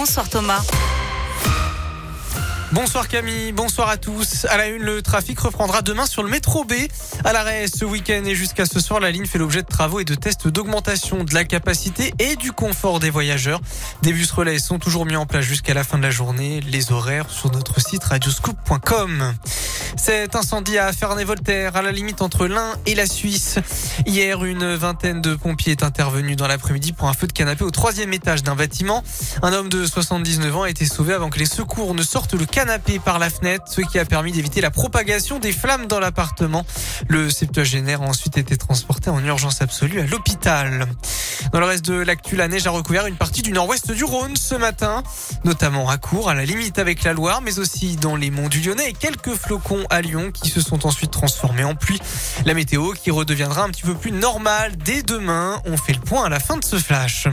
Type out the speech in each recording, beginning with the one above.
Bonsoir Thomas. Bonsoir Camille, bonsoir à tous. À la une, le trafic reprendra demain sur le métro B. À l'arrêt ce week-end et jusqu'à ce soir, la ligne fait l'objet de travaux et de tests d'augmentation de la capacité et du confort des voyageurs. Des bus relais sont toujours mis en place jusqu'à la fin de la journée. Les horaires sur notre site radioscoop.com. Cet incendie à Ferney-Voltaire, à la limite entre l'Ain et la Suisse. Hier, une vingtaine de pompiers est intervenu dans l'après-midi pour un feu de canapé au troisième étage d'un bâtiment. Un homme de 79 ans a été sauvé avant que les secours ne sortent le canapé par la fenêtre, ce qui a permis d'éviter la propagation des flammes dans l'appartement. Le septuagénaire a ensuite été transporté en urgence absolue à l'hôpital. Dans le reste de l'actu, la neige a recouvert une partie du nord-ouest du Rhône ce matin, notamment à Court, à la limite avec la Loire, mais aussi dans les monts du Lyonnais et quelques flocons à Lyon qui se sont ensuite transformés en pluie. La météo qui redeviendra un petit peu plus normale dès demain. On fait le point à la fin de ce flash.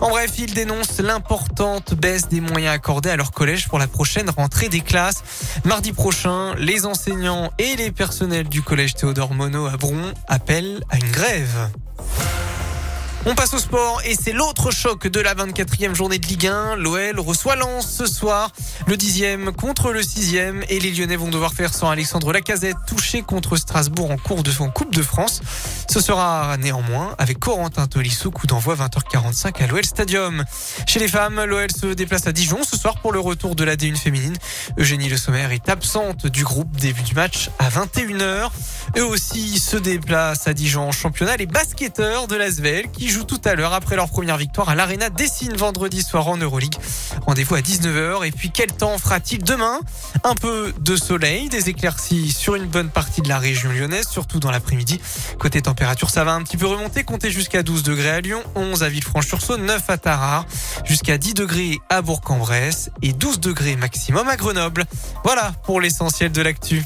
En bref, ils dénoncent l'importante baisse des moyens accordés à leur collège pour la prochaine rentrée des classes. Mardi prochain, les enseignants et les personnels du collège Théodore Monod à Bron appellent à une grève. On passe au sport et c'est l'autre choc de la 24e journée de Ligue 1. L'OL reçoit Lens ce soir, le dixième contre le sixième et les Lyonnais vont devoir faire sans Alexandre Lacazette touché contre Strasbourg en cours de son Coupe de France. Ce sera néanmoins avec Corentin Tolisso, coup d'envoi 20h45 à l'OL Stadium. Chez les femmes, l'OL se déplace à Dijon ce soir pour le retour de la D1 féminine. Eugénie Le Sommer est absente du groupe début du match à 21h. Eux aussi se déplacent à Dijon en championnat. Les basketteurs de l'Asvel qui jouent tout à l'heure après leur première victoire à l'Arena Dessine vendredi soir en Euroleague. Rendez-vous à 19h. Et puis quel temps fera-t-il demain? Un peu de soleil, des éclaircies sur une bonne partie de la région lyonnaise, surtout dans l'après-midi. Côté température, ça va un petit peu remonter. Comptez jusqu'à 12 degrés à Lyon, 11 à Villefranche-sur-Saône, 9 à Tarare, jusqu'à 10 degrés à Bourg-en-Bresse et 12 degrés maximum à Grenoble. Voilà pour l'essentiel de l'actu.